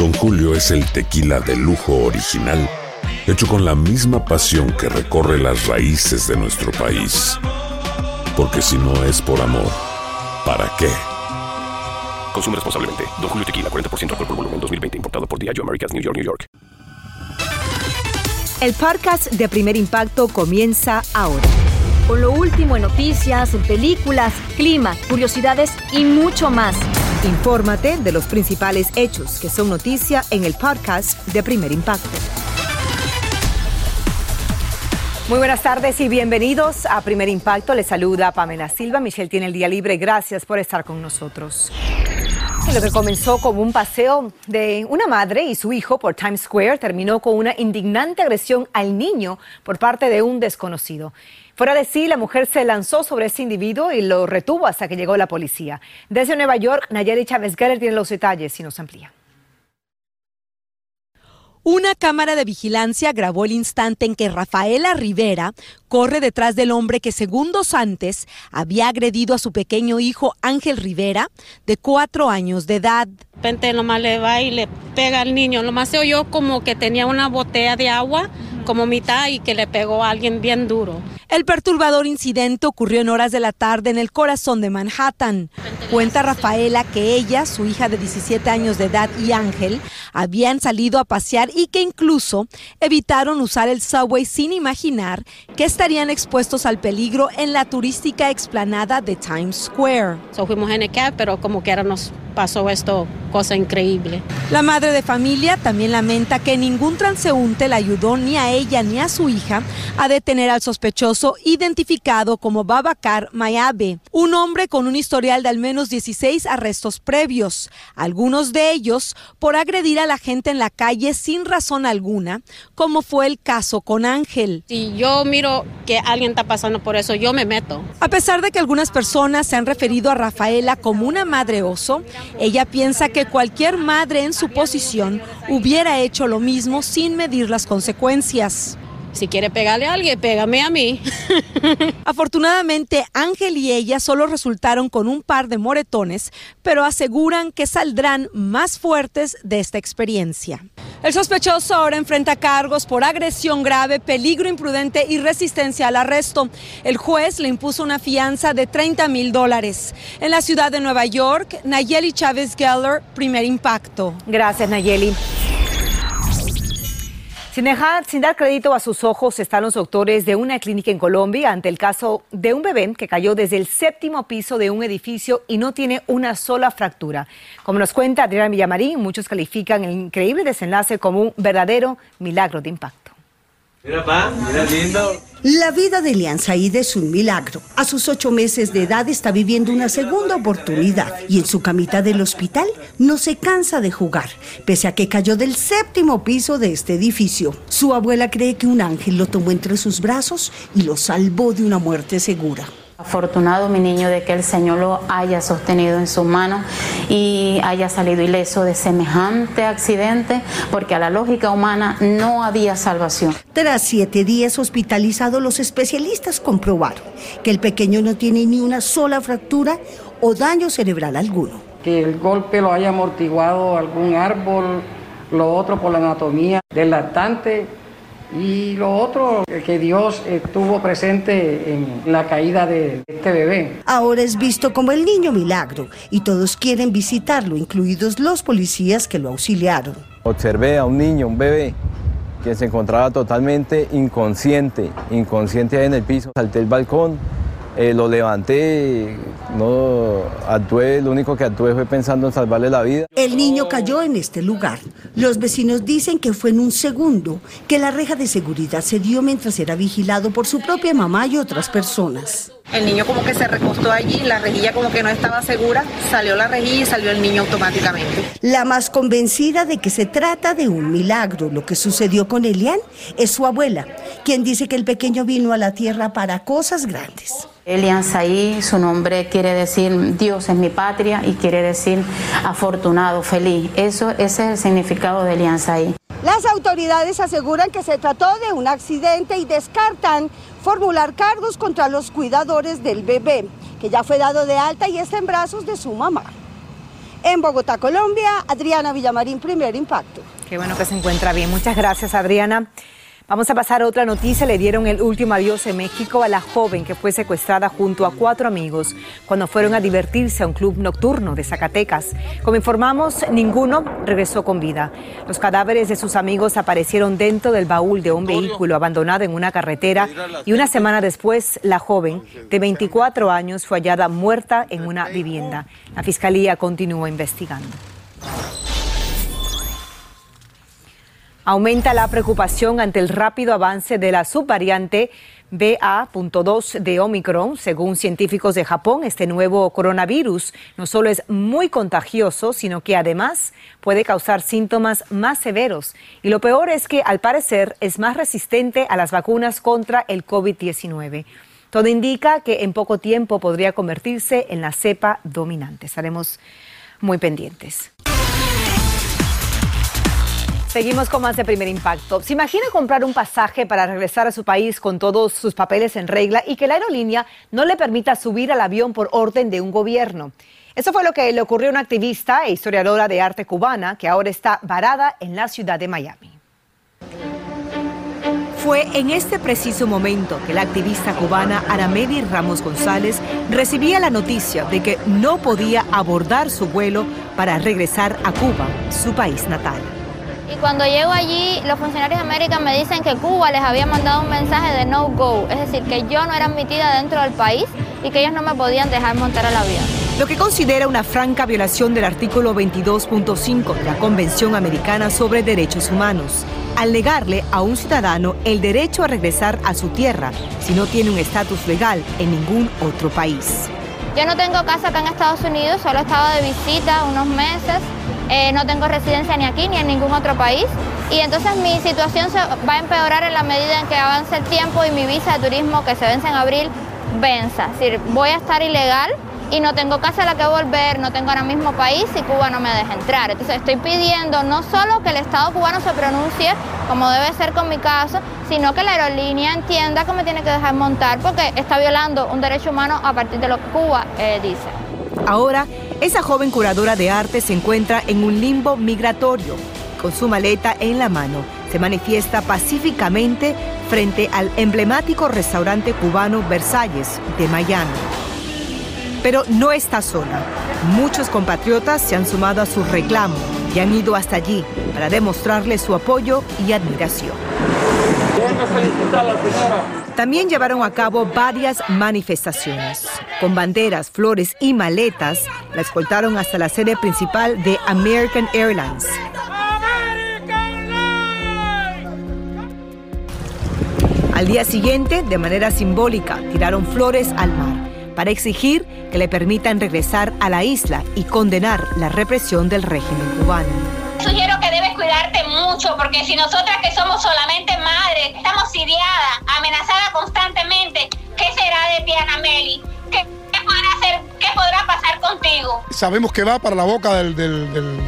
Don Julio es el tequila de lujo original, hecho con la misma pasión que recorre las raíces de nuestro país. Porque si no es por amor, ¿para qué? Consume responsablemente. Don Julio Tequila, 40% alcohol por volumen, 2020. Importado por Diageo Americas, New York, New York. El podcast de Primer Impacto comienza ahora. Con lo último en noticias, en películas, clima, curiosidades y mucho más. Infórmate de los principales hechos que son noticia en el podcast de Primer Impacto. Muy buenas tardes y bienvenidos a Primer Impacto. Les saluda Pamela Silva. Michelle tiene el día libre. Gracias por estar con nosotros. Lo que comenzó como un paseo de una madre y su hijo por Times Square terminó con una indignante agresión al niño por parte de un desconocido. Fuera de sí, la mujer se lanzó sobre ese individuo y lo retuvo hasta que llegó la policía. Desde Nueva York, Nayeli Chávez Geller tiene los detalles y nos amplía. Una cámara de vigilancia grabó el instante en que Rafaela Rivera corre detrás del hombre que segundos antes había agredido a su pequeño hijo Ángel Rivera, de cuatro años de edad. De repente nomás le va y le pega al niño. Lo más se oyó como que tenía una botella de agua como mitad y que le pegó a alguien bien duro. El perturbador incidente ocurrió en horas de la tarde en el corazón de Manhattan. Cuenta Rafaela que ella, su hija de 17 años de edad y Ángel habían salido a pasear y que incluso evitaron usar el subway sin imaginar que estarían expuestos al peligro en la turística explanada de Times Square. So fuimos en el cab, pero como que ahora nos pasó esto, cosa increíble. La madre de familia también lamenta que ningún transeúnte la ayudó ni a ella ni a su hija a detener al sospechoso identificado como Babacar Mayabe, un hombre con un historial de al menos 16 arrestos previos, algunos de ellos por agredir a la gente en la calle sin razón alguna, como fue el caso con Ángel. Si yo miro que alguien está pasando por eso, yo me meto. A pesar de que algunas personas se han referido a Rafaela como una madre oso, ella piensa que cualquier madre en su posición hubiera hecho lo mismo sin medir las consecuencias. Si quiere pegarle a alguien, pégame a mí. Afortunadamente, Ángel y ella solo resultaron con un par de moretones, pero aseguran que saldrán más fuertes de esta experiencia. El sospechoso ahora enfrenta cargos por agresión grave, peligro imprudente y resistencia al arresto. El juez le impuso una fianza de 30 mil dólares. En la ciudad de Nueva York, Nayeli Chávez Geller, primer impacto. Gracias, Nayeli. Sin, dejar, sin dar crédito a sus ojos están los doctores de una clínica en Colombia ante el caso de un bebé que cayó desde el séptimo piso de un edificio y no tiene una sola fractura. Como nos cuenta Adriana Villamarín, muchos califican el increíble desenlace como un verdadero milagro de impacto. Mira, pa, mira lindo. La vida de Said es un milagro. A sus ocho meses de edad está viviendo una segunda oportunidad y en su camita del hospital no se cansa de jugar, pese a que cayó del séptimo piso de este edificio. Su abuela cree que un ángel lo tomó entre sus brazos y lo salvó de una muerte segura. Afortunado mi niño de que el Señor lo haya sostenido en su mano y haya salido ileso de semejante accidente, porque a la lógica humana no había salvación. Tras siete días hospitalizado, los especialistas comprobaron que el pequeño no tiene ni una sola fractura o daño cerebral alguno. Que el golpe lo haya amortiguado algún árbol, lo otro por la anatomía del lactante y lo otro, que Dios estuvo presente en la caída de este bebé. Ahora es visto como el niño milagro y todos quieren visitarlo, incluidos los policías que lo auxiliaron. Observé a un niño, un bebé, que se encontraba totalmente inconsciente, inconsciente ahí en el piso. Salté el balcón, eh, lo levanté, no actué, lo único que actué fue pensando en salvarle la vida. El niño cayó en este lugar. Los vecinos dicen que fue en un segundo que la reja de seguridad se dio mientras era vigilado por su propia mamá y otras personas. El niño como que se recostó allí, la rejilla como que no estaba segura, salió la rejilla y salió el niño automáticamente. La más convencida de que se trata de un milagro, lo que sucedió con Elian, es su abuela, quien dice que el pequeño vino a la tierra para cosas grandes. Elian Saí, su nombre quiere decir Dios es mi patria y quiere decir afortunado, feliz. Eso, ese es el significado de Elian Saí. Las autoridades aseguran que se trató de un accidente y descartan formular cargos contra los cuidadores del bebé, que ya fue dado de alta y está en brazos de su mamá. En Bogotá, Colombia, Adriana Villamarín, primer impacto. Qué bueno que se encuentra bien. Muchas gracias, Adriana. Vamos a pasar a otra noticia. Le dieron el último adiós en México a la joven que fue secuestrada junto a cuatro amigos cuando fueron a divertirse a un club nocturno de Zacatecas. Como informamos, ninguno regresó con vida. Los cadáveres de sus amigos aparecieron dentro del baúl de un vehículo abandonado en una carretera y una semana después la joven de 24 años fue hallada muerta en una vivienda. La fiscalía continúa investigando. Aumenta la preocupación ante el rápido avance de la subvariante BA.2 de Omicron. Según científicos de Japón, este nuevo coronavirus no solo es muy contagioso, sino que además puede causar síntomas más severos. Y lo peor es que, al parecer, es más resistente a las vacunas contra el COVID-19. Todo indica que en poco tiempo podría convertirse en la cepa dominante. Estaremos muy pendientes. Seguimos con más de primer impacto. ¿Se imagina comprar un pasaje para regresar a su país con todos sus papeles en regla y que la aerolínea no le permita subir al avión por orden de un gobierno? Eso fue lo que le ocurrió a una activista e historiadora de arte cubana que ahora está varada en la ciudad de Miami. Fue en este preciso momento que la activista cubana Aramedi Ramos González recibía la noticia de que no podía abordar su vuelo para regresar a Cuba, su país natal. Y cuando llego allí, los funcionarios de América me dicen que Cuba les había mandado un mensaje de no go, es decir, que yo no era admitida dentro del país y que ellos no me podían dejar montar el avión. Lo que considera una franca violación del artículo 22.5 de la Convención Americana sobre Derechos Humanos, al negarle a un ciudadano el derecho a regresar a su tierra si no tiene un estatus legal en ningún otro país. Yo no tengo casa acá en Estados Unidos, solo he estado de visita unos meses eh, no tengo residencia ni aquí ni en ningún otro país. Y entonces mi situación se va a empeorar en la medida en que avance el tiempo y mi visa de turismo que se vence en abril venza. Es decir, voy a estar ilegal y no tengo casa a la que volver, no tengo ahora mismo país y Cuba no me deja entrar. Entonces estoy pidiendo no solo que el Estado cubano se pronuncie, como debe ser con mi caso, sino que la aerolínea entienda que me tiene que dejar montar porque está violando un derecho humano a partir de lo que Cuba eh, dice. Ahora, esa joven curadora de arte se encuentra en un limbo migratorio. Con su maleta en la mano, se manifiesta pacíficamente frente al emblemático restaurante cubano Versalles de Miami. Pero no está sola. Muchos compatriotas se han sumado a su reclamo y han ido hasta allí para demostrarle su apoyo y admiración. También llevaron a cabo varias manifestaciones. Con banderas, flores y maletas, la escoltaron hasta la sede principal de American Airlines. Al día siguiente, de manera simbólica, tiraron flores al mar para exigir que le permitan regresar a la isla y condenar la represión del régimen cubano. Porque si nosotras que somos solamente madres, estamos siriadas, amenazadas constantemente, ¿qué será de Piana Meli? ¿Qué, podrá pasar contigo? Sabemos que va para la boca del, del, del,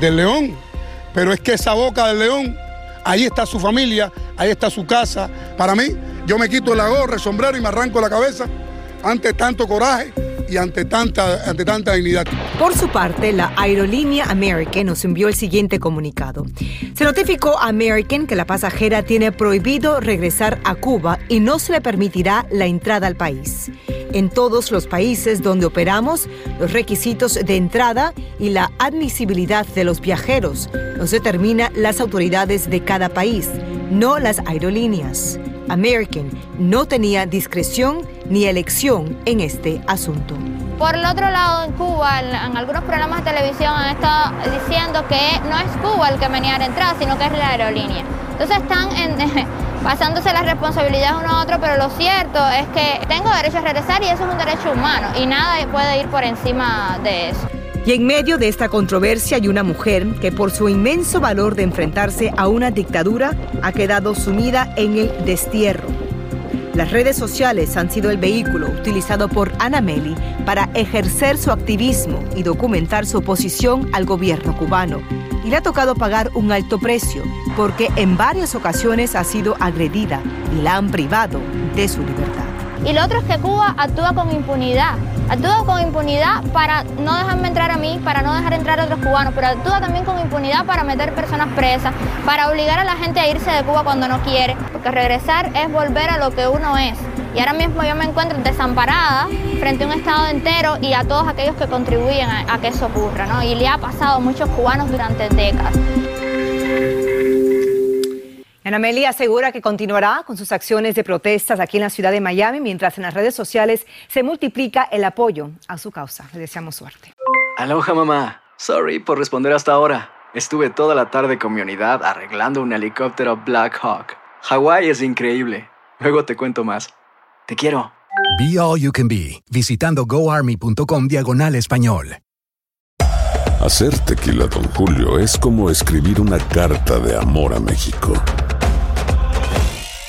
del león, pero es que esa boca del león, ahí está su familia, ahí está su casa. Para mí, yo me quito la gorra, el sombrero y me arranco la cabeza ante tanto coraje y ante tanta, ante. Por su parte, la aerolínea American nos envió el siguiente comunicado. Se notificó a American que la pasajera tiene prohibido regresar a Cuba y no se le permitirá la entrada al país. En todos los países donde operamos, los requisitos de entrada y la admisibilidad de los viajeros los determina las autoridades de cada país, no las aerolíneas. American no tenía discreción ni elección en este asunto. Por el otro lado, en Cuba, en, algunos programas de televisión han estado diciendo que no es Cuba el que venía a la entrada, sino que es la aerolínea. Entonces están pasándose las responsabilidades uno a otro, pero lo cierto es que tengo derecho a regresar y eso es un derecho humano y nada puede ir por encima de eso. Y en medio de esta controversia hay una mujer que por su inmenso valor de enfrentarse a una dictadura ha quedado sumida en el destierro. Las redes sociales han sido el vehículo utilizado por Ana Meli para ejercer su activismo y documentar su oposición al gobierno cubano. Y le ha tocado pagar un alto precio porque en varias ocasiones ha sido agredida y la han privado de su libertad. Y lo otro es que Cuba actúa con impunidad. Actúa con impunidad para no dejarme entrar a mí, para no dejar entrar a otros cubanos, pero actúa también con impunidad para meter personas presas, para obligar a la gente a irse de Cuba cuando no quiere, porque regresar es volver a lo que uno es. Y ahora mismo yo me encuentro desamparada frente a un Estado entero y a todos aquellos que contribuyen a, que eso ocurra, ¿no? Y le ha pasado a muchos cubanos durante décadas. Ana Meli asegura que continuará con sus acciones de protestas aquí en la ciudad de Miami, mientras en las redes sociales se multiplica el apoyo a su causa. Le deseamos suerte. Aloha mamá. Sorry por responder hasta ahora. Estuve toda la tarde con mi unidad arreglando un helicóptero Black Hawk. Hawái es increíble. Luego te cuento más. Te quiero. Be All You Can Be, visitando goarmy.com diagonal español. Hacer tequila, Don Julio, es como escribir una carta de amor a México.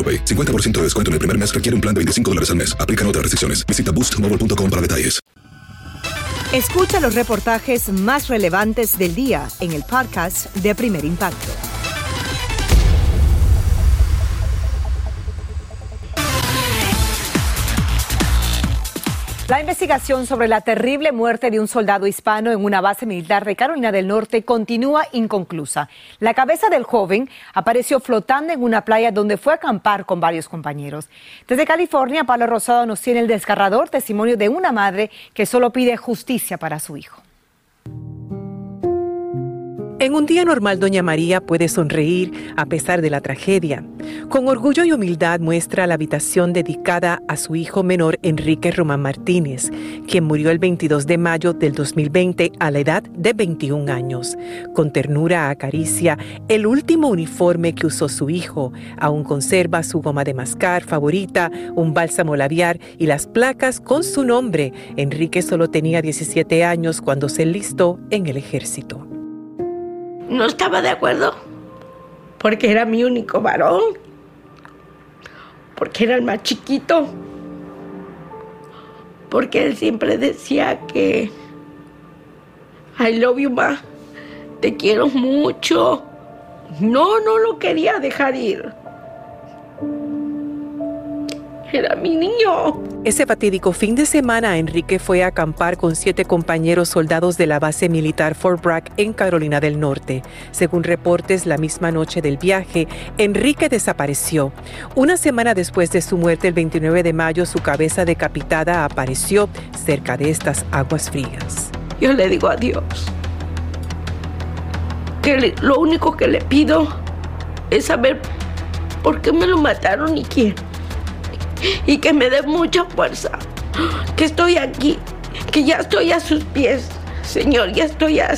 AroPay. 50% de descuento en el primer mes requiere un plan de 25 dólares al mes. Aplican otras restricciones. Visita boostmobile.com para detalles. Escucha los reportajes más relevantes del día en el podcast de Primer Impacto. La investigación sobre la terrible muerte de un soldado hispano en una base militar de Carolina del Norte continúa inconclusa. La cabeza del joven apareció flotando en una playa donde fue a acampar con varios compañeros. Desde California, Pablo Rosado nos tiene el desgarrador testimonio de una madre que solo pide justicia para su hijo. En un día normal, Doña María puede sonreír a pesar de la tragedia. Con orgullo y humildad muestra la habitación dedicada a su hijo menor Enrique Román Martínez, quien murió el 22 de mayo del 2020 a la edad de 21 años. Con ternura acaricia el último uniforme que usó su hijo. Aún conserva su goma de mascar favorita, un bálsamo labial y las placas con su nombre. Enrique solo tenía 17 años cuando se enlistó en el ejército no estaba de acuerdo porque era mi único varón, porque era el más chiquito, porque él siempre decía que I love you ma, te quiero mucho. No, no lo quería dejar ir. Era mi niño. Ese fatídico fin de semana, Enrique fue a acampar con siete compañeros soldados de la base militar Fort Bragg en Carolina del Norte. Según reportes, la misma noche del viaje, Enrique desapareció. Una semana después de su muerte, el 29 de mayo, su cabeza decapitada apareció cerca de estas aguas frías. Yo le digo a Dios que le- lo único que le pido es saber por qué me lo mataron y quién y que me dé mucha fuerza, que estoy aquí, que ya estoy a sus pies, Señor, ya estoy a,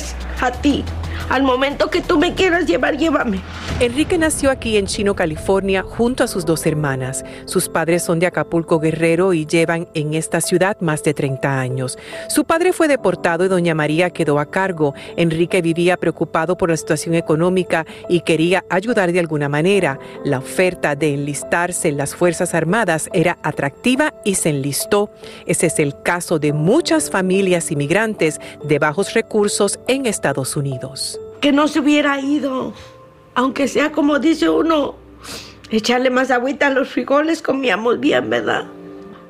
ti. Al momento que tú me quieras llevar, llévame. Enrique nació aquí en Chino, California, junto a sus dos hermanas. Sus padres son de Acapulco Guerrero y llevan en esta ciudad más de 30 años. Su padre fue deportado y doña María quedó a cargo. Enrique vivía preocupado por la situación económica y quería ayudar de alguna manera. La oferta de enlistarse en las Fuerzas Armadas era atractiva y se enlistó. Ese es el caso de muchas familias inmigrantes de bajos recursos en Estados Unidos. Que no se hubiera ido aunque sea como dice uno, echarle más agüita a los frijoles, comíamos bien, ¿verdad?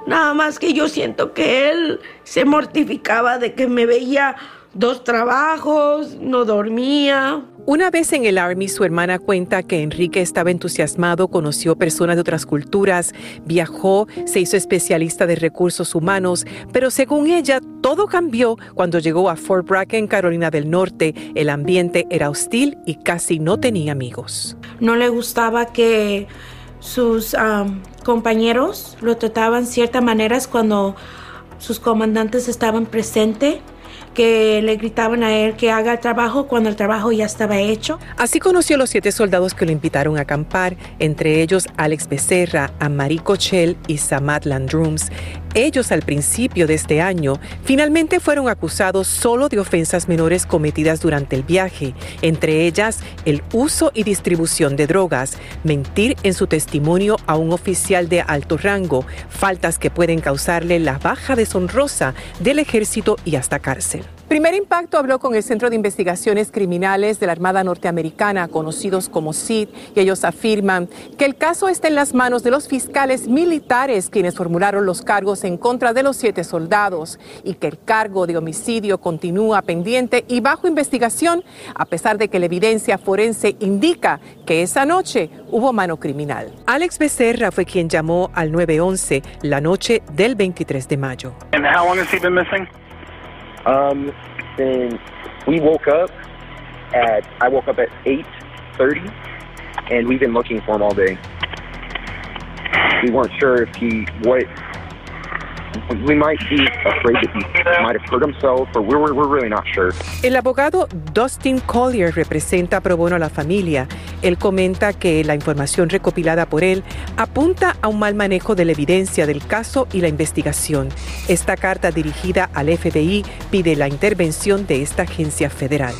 Nada más que yo siento que él se mortificaba de que me veía dos trabajos, no dormía. Una vez en el Army, su hermana cuenta que Enrique estaba entusiasmado, conoció personas de otras culturas, viajó, se hizo especialista de recursos humanos, pero según ella, todo cambió cuando llegó a Fort Bragg en Carolina del Norte. El ambiente era hostil y casi no tenía amigos. No le gustaba que sus compañeros lo trataban ciertas maneras cuando sus comandantes estaban presentes que le gritaban a él que haga el trabajo cuando el trabajo ya estaba hecho. Así conoció a los siete soldados que lo invitaron a acampar, entre ellos Alex Becerra, Amari Cochel y Samad Landrums. Ellos al principio de este año finalmente fueron acusados solo de ofensas menores cometidas durante el viaje, entre ellas el uso y distribución de drogas, mentir en su testimonio a un oficial de alto rango, faltas que pueden causarle la baja deshonrosa del ejército y hasta cárcel. Primer Impacto habló con el Centro de Investigaciones Criminales de la Armada Norteamericana, conocidos como CID, y ellos afirman que el caso está en las manos de los fiscales militares quienes formularon los cargos en contra de los siete soldados y que el cargo de homicidio continúa pendiente y bajo investigación, a pesar de que la evidencia forense indica que esa noche hubo mano criminal. Alex Becerra fue quien llamó al 911 la noche del 23 de mayo. Um, then we woke up at I woke up at eight thirty, and we've been looking for him all day. We weren't sure if he what El abogado Dustin Collier representa pro bono a la familia. Él comenta que la información recopilada por él apunta a un mal manejo de la evidencia del caso y la investigación. Esta carta dirigida al FBI pide la intervención de esta agencia federal.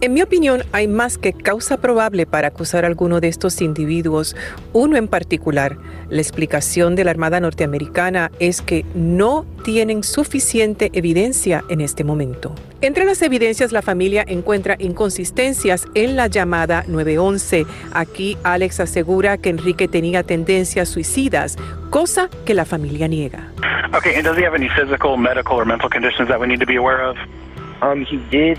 En mi opinión, hay más que causa probable para acusar a alguno de estos individuos, uno en particular. La explicación de la Armada norteamericana es que no tienen suficiente evidencia en este momento. Entre las evidencias, la familia encuentra inconsistencias en la llamada 911. Aquí Alex asegura que Enrique tenía tendencias suicidas, cosa que la familia niega. Okay, and does he have any physical, medical, or mental conditions that we need to be aware of? Um, he did.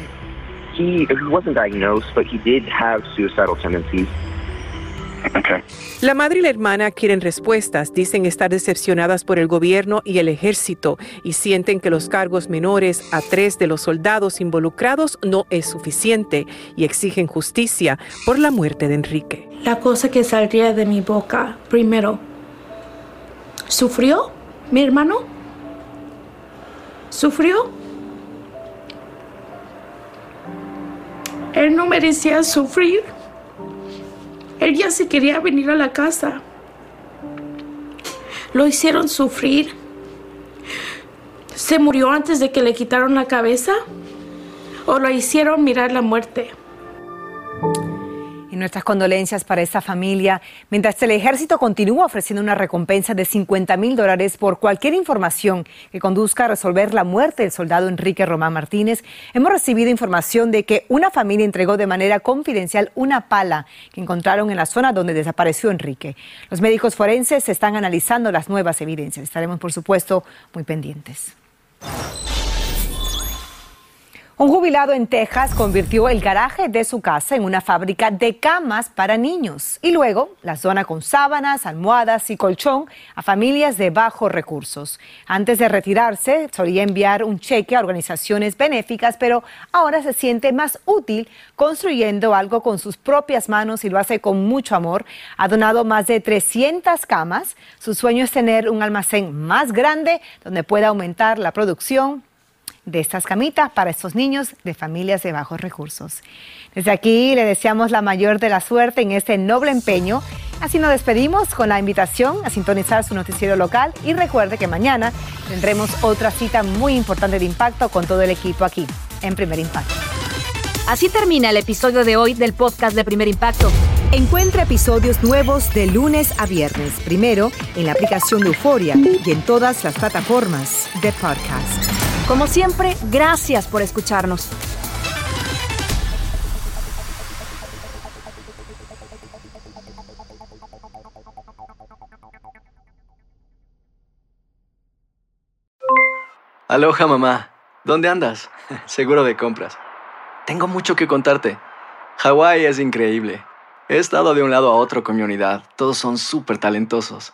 He, he wasn't diagnosed, but he did have suicidal tendencies. La madre y la hermana quieren respuestas, dicen estar decepcionadas por el gobierno y el ejército y sienten que los cargos menores a tres de los soldados involucrados no es suficiente y exigen justicia por la muerte de Enrique. La cosa que saldría de mi boca, primero, ¿sufrió mi hermano? ¿Sufrió? Él no merecía sufrir. Él ya se quería venir a la casa. Lo hicieron sufrir. ¿Se murió antes de que le quitaron la cabeza? ¿O lo hicieron mirar la muerte? Nuestras condolencias para esta familia, mientras el ejército continúa ofreciendo una recompensa de 50 mil dólares por cualquier información que conduzca a resolver la muerte del soldado Enrique Román Martínez, hemos recibido información de que una familia entregó de manera confidencial una pala que encontraron en la zona donde desapareció Enrique. Los médicos forenses están analizando las nuevas evidencias. Estaremos, por supuesto, muy pendientes. Un jubilado en Texas convirtió el garaje de su casa en una fábrica de camas para niños y luego la zona con sábanas, almohadas y colchón a familias de bajos recursos. Antes de retirarse, solía enviar un cheque a organizaciones benéficas, pero ahora se siente más útil construyendo algo con sus propias manos y lo hace con mucho amor. Ha donado más de 300 camas. Su sueño es tener un almacén más grande donde pueda aumentar la producción de estas camitas para estos niños de familias de bajos recursos. Desde aquí le deseamos la mayor de la suerte en este noble empeño. Así nos despedimos con la invitación a sintonizar su noticiero local y recuerde que mañana tendremos otra cita muy importante de impacto con todo el equipo aquí en Primer Impacto. Así termina el episodio de hoy del podcast de Primer Impacto. Encuentra episodios nuevos de lunes a viernes, primero en la aplicación de Euforia y en todas las plataformas de podcast. Como siempre, gracias por escucharnos. Aloha mamá, ¿dónde andas? Seguro de compras. Tengo mucho que contarte. Hawái es increíble. He estado de un lado a otro con mi unidad. Todos son súper talentosos.